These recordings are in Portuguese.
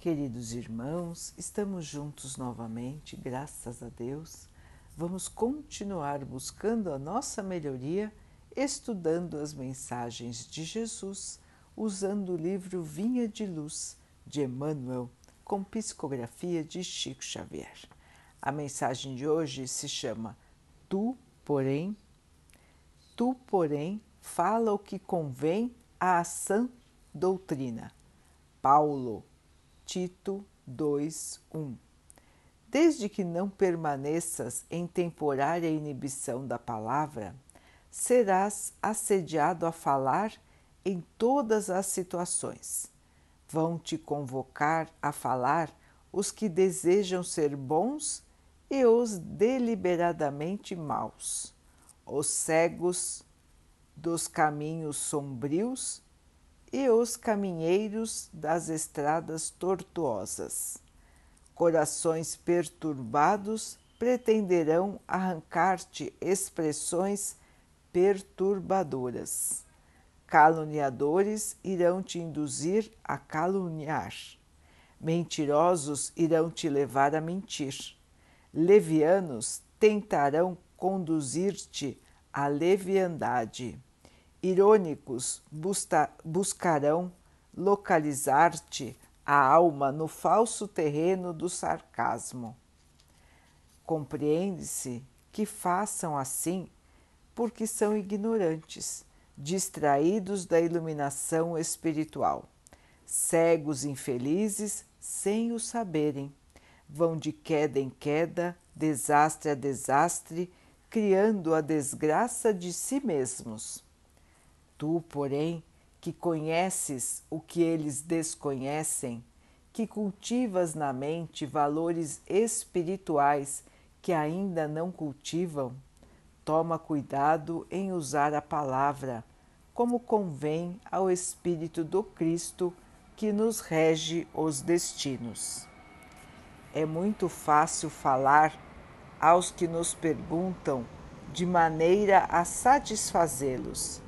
Queridos irmãos, estamos juntos novamente, graças a Deus. Vamos continuar buscando a nossa melhoria, estudando as mensagens de Jesus, usando o livro Vinha de Luz de Emmanuel, com psicografia de Chico Xavier. A mensagem de hoje se chama Tu, porém, tu, porém, fala o que convém à sã doutrina. Paulo, Tito 2:1. Desde que não permaneças em temporária inibição da palavra, serás assediado a falar em todas as situações. Vão te convocar a falar os que desejam ser bons e os deliberadamente maus, os cegos dos caminhos sombrios e os caminheiros das estradas tortuosas. Corações perturbados pretenderão arrancar-te expressões perturbadoras. Caluniadores irão te induzir a caluniar. Mentirosos irão te levar a mentir. Levianos tentarão conduzir-te à leviandade irônicos buscarão localizar-te a alma no falso terreno do sarcasmo. Compreende-se que façam assim porque são ignorantes, distraídos da iluminação espiritual, cegos infelizes sem o saberem, vão de queda em queda, desastre a desastre, criando a desgraça de si mesmos Tu, porém, que conheces o que eles desconhecem, que cultivas na mente valores espirituais que ainda não cultivam, toma cuidado em usar a palavra, como convém ao Espírito do Cristo que nos rege os destinos. É muito fácil falar aos que nos perguntam de maneira a satisfazê-los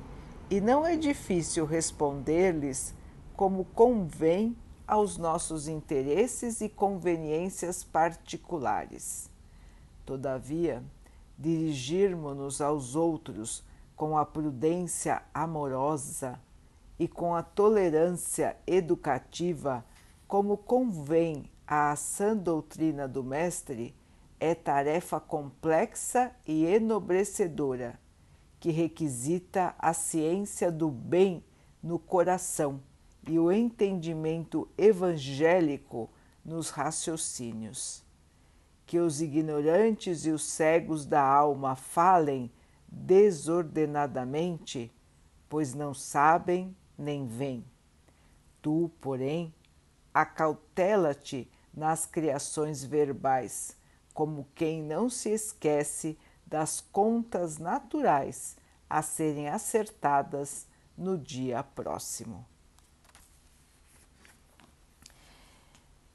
e não é difícil responder-lhes como convém aos nossos interesses e conveniências particulares. Todavia, dirigirmos-nos aos outros com a prudência amorosa e com a tolerância educativa, como convém à sã doutrina do Mestre, é tarefa complexa e enobrecedora que requisita a ciência do bem no coração e o entendimento evangélico nos raciocínios. Que os ignorantes e os cegos da alma falem desordenadamente, pois não sabem nem veem. Tu, porém, acautela-te nas criações verbais, como quem não se esquece das contas naturais a serem acertadas no dia próximo.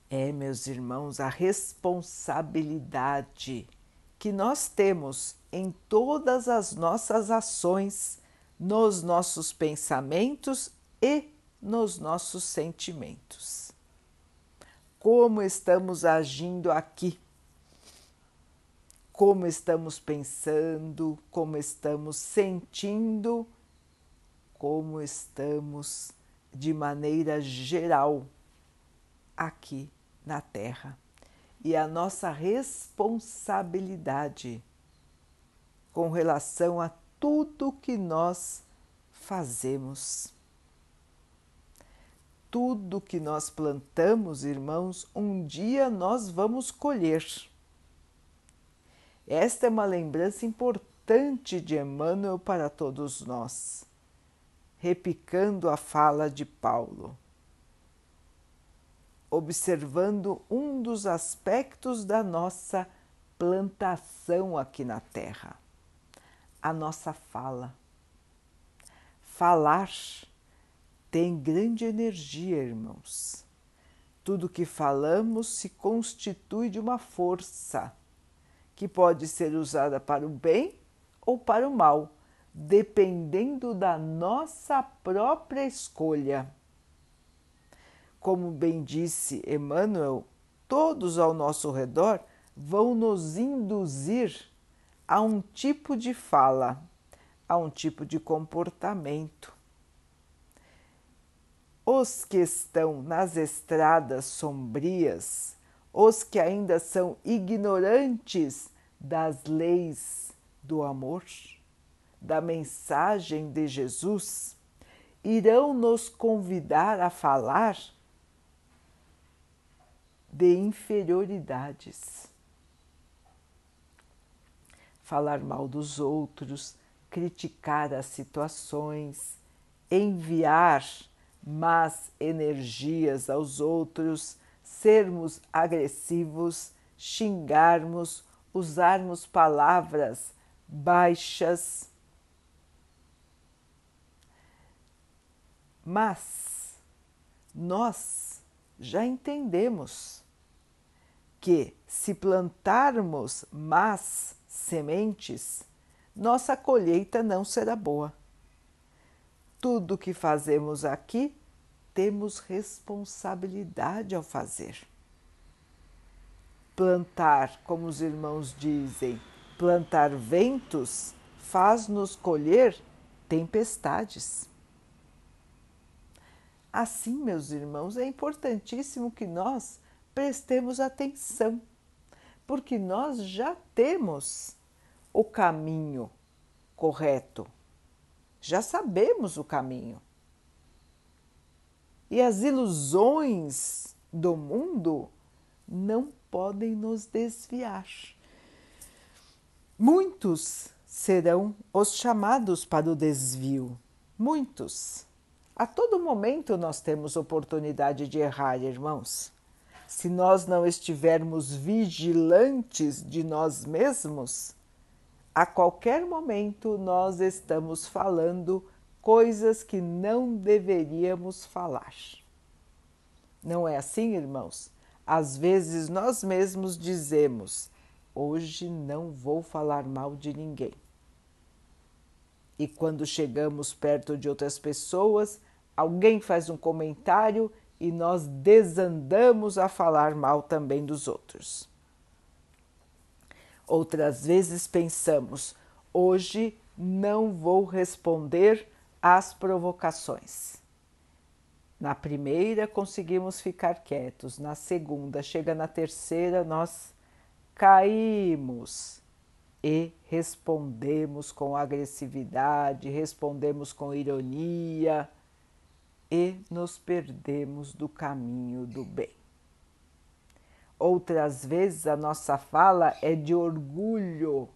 É, meus irmãos, a responsabilidade que nós temos em todas as nossas ações, nos nossos pensamentos e nos nossos sentimentos. Como estamos agindo aqui como estamos pensando, como estamos sentindo, como estamos de maneira geral aqui na Terra. E a nossa responsabilidade com relação a tudo que nós fazemos. Tudo que nós plantamos, irmãos, um dia nós vamos colher. Esta é uma lembrança importante de Emmanuel para todos nós, repicando a fala de Paulo, observando um dos aspectos da nossa plantação aqui na Terra, a nossa fala. Falar tem grande energia, irmãos. Tudo que falamos se constitui de uma força que pode ser usada para o bem ou para o mal, dependendo da nossa própria escolha. como bem disse Emmanuel, todos ao nosso redor vão nos induzir a um tipo de fala, a um tipo de comportamento. Os que estão nas estradas sombrias, os que ainda são ignorantes das leis do amor, da mensagem de Jesus, irão nos convidar a falar de inferioridades. Falar mal dos outros, criticar as situações, enviar más energias aos outros, sermos agressivos, xingarmos, usarmos palavras baixas. Mas nós já entendemos que se plantarmos más sementes, nossa colheita não será boa. Tudo que fazemos aqui temos responsabilidade ao fazer. Plantar, como os irmãos dizem, plantar ventos faz-nos colher tempestades. Assim, meus irmãos, é importantíssimo que nós prestemos atenção, porque nós já temos o caminho correto, já sabemos o caminho. E as ilusões do mundo não podem nos desviar. Muitos serão os chamados para o desvio, muitos. A todo momento nós temos oportunidade de errar, irmãos. Se nós não estivermos vigilantes de nós mesmos, a qualquer momento nós estamos falando coisas que não deveríamos falar. Não é assim, irmãos? Às vezes nós mesmos dizemos: hoje não vou falar mal de ninguém. E quando chegamos perto de outras pessoas, alguém faz um comentário e nós desandamos a falar mal também dos outros. Outras vezes pensamos: hoje não vou responder às provocações. Na primeira conseguimos ficar quietos, na segunda, chega na terceira, nós caímos e respondemos com agressividade, respondemos com ironia e nos perdemos do caminho do bem. Outras vezes a nossa fala é de orgulho,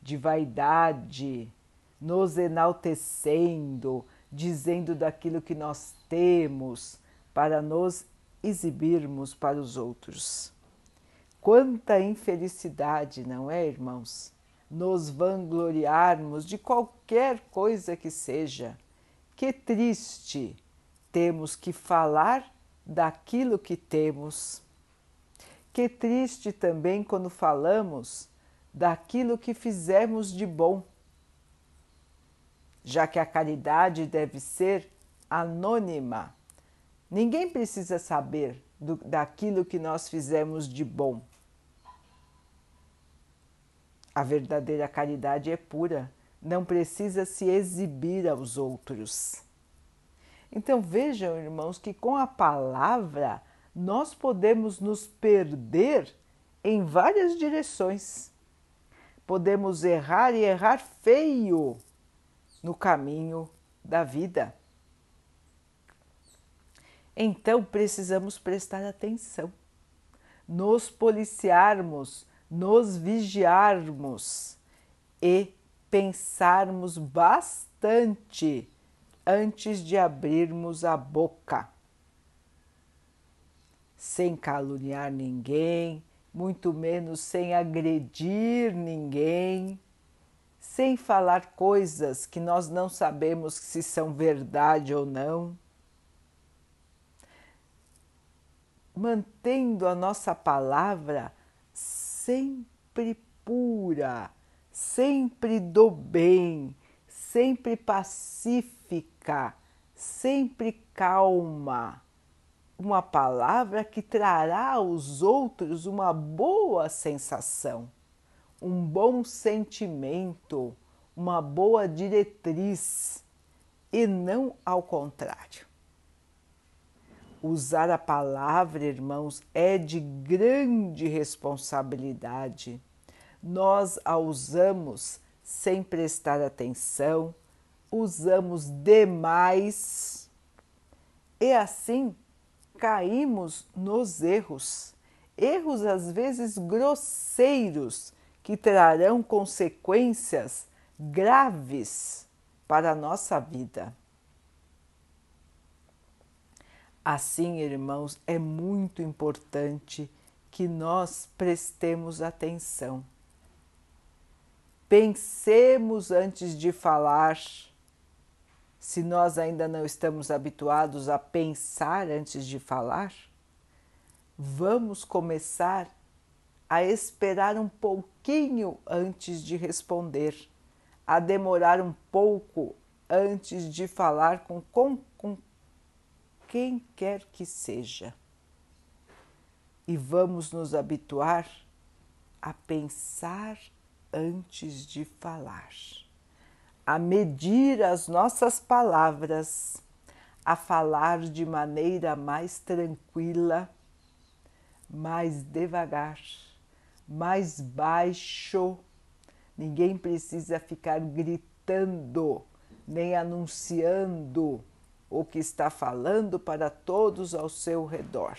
de vaidade, nos enaltecendo, dizendo daquilo que nós temos para nos exibirmos para os outros. Quanta infelicidade, não é, irmãos? Nos vangloriarmos de qualquer coisa que seja. Que triste temos que falar daquilo que temos. Que triste também quando falamos daquilo que fizemos de bom já que a caridade deve ser anônima. Ninguém precisa saber do, daquilo que nós fizemos de bom. A verdadeira caridade é pura, não precisa se exibir aos outros. Então vejam, irmãos, que com a palavra nós podemos nos perder em várias direções. Podemos errar e errar feio no caminho da vida. Então precisamos prestar atenção, nos policiarmos, nos vigiarmos e pensarmos bastante antes de abrirmos a boca. Sem caluniar ninguém, muito menos sem agredir ninguém sem falar coisas que nós não sabemos se são verdade ou não, mantendo a nossa palavra sempre pura, sempre do bem, sempre pacífica, sempre calma, uma palavra que trará aos outros uma boa sensação, um bom sentimento, uma boa diretriz e não ao contrário. Usar a palavra, irmãos, é de grande responsabilidade. Nós a usamos sem prestar atenção, usamos demais e assim caímos nos erros. Erros às vezes grosseiros que trarão consequências graves para a nossa vida. Assim, irmãos, é muito importante que nós prestemos atenção. Pensemos antes de falar. Se nós ainda não estamos habituados a pensar antes de falar, vamos começar a esperar um pouquinho antes de responder, a demorar um pouco antes de falar com, com, com quem quer que seja. E vamos nos habituar a pensar antes de falar, a medir as nossas palavras, a falar de maneira mais tranquila, mais devagar, mais baixo. Ninguém precisa ficar gritando nem anunciando o que está falando para todos ao seu redor.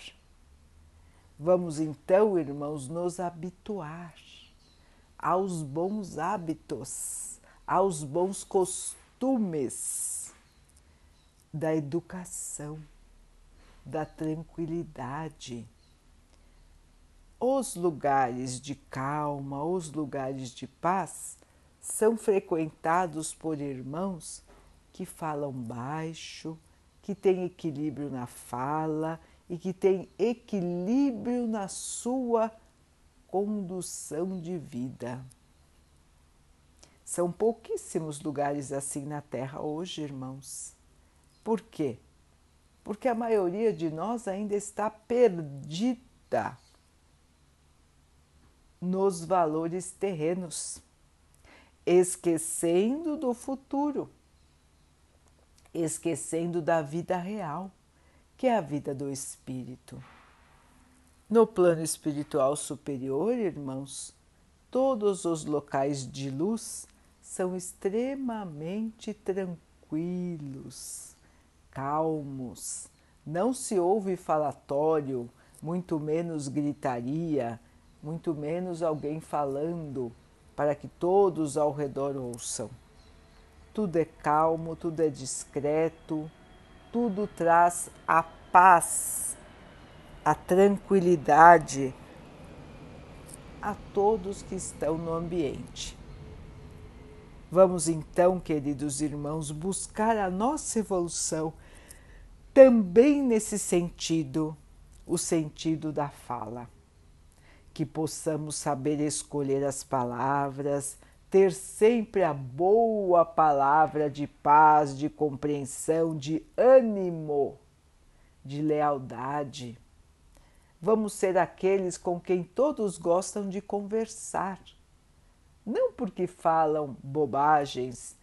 Vamos então, irmãos, nos habituar aos bons hábitos, aos bons costumes da educação, da tranquilidade. Os lugares de calma, os lugares de paz são frequentados por irmãos que falam baixo, que têm equilíbrio na fala e que têm equilíbrio na sua condução de vida. São pouquíssimos lugares assim na Terra hoje, irmãos. Por quê? Porque a maioria de nós ainda está perdida nos valores terrenos, esquecendo do futuro esquecendo da vida real, que é a vida do espírito. No plano espiritual superior, irmãos, todos os locais de luz são extremamente tranquilos, calmos. Não se ouve falatório, muito menos gritaria, muito menos alguém falando para que todos ao redor ouçam tudo é calmo, tudo é discreto, tudo traz a paz, a tranquilidade a todos que estão no ambiente. Vamos então, queridos irmãos, buscar a nossa evolução também nesse sentido, o sentido da fala. Que possamos saber escolher as palavras, ter sempre a boa palavra de paz, de compreensão, de ânimo, de lealdade. Vamos ser aqueles com quem todos gostam de conversar. Não porque falam bobagens,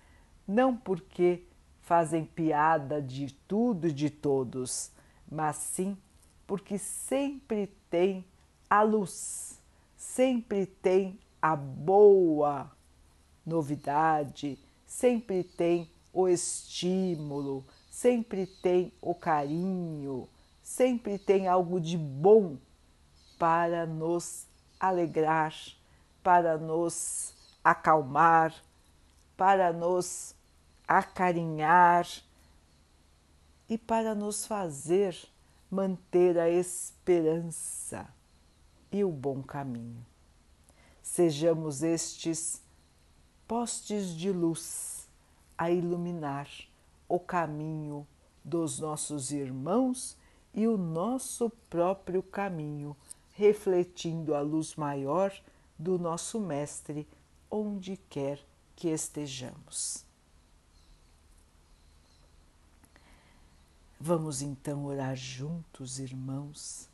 não porque fazem piada de tudo e de todos, mas sim porque sempre tem a luz, sempre tem a boa novidade, sempre tem o estímulo, sempre tem o carinho, sempre tem algo de bom para nos alegrar, para nos acalmar, para nos acarinhar e para nos fazer manter a esperança e o bom caminho. Sejamos estes postes de luz a iluminar o caminho dos nossos irmãos e o nosso próprio caminho, refletindo a luz maior do nosso Mestre onde quer que estejamos. Vamos então orar juntos, irmãos,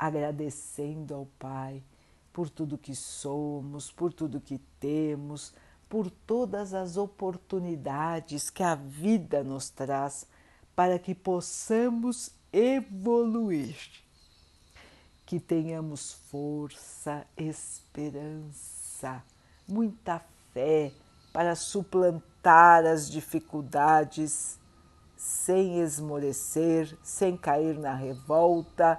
agradecendo ao Pai por tudo que somos, por tudo que temos, por todas as oportunidades que a vida nos traz para que possamos evoluir. Que tenhamos força, esperança, muita fé para suplantar as dificuldades sem esmorecer, sem cair na revolta,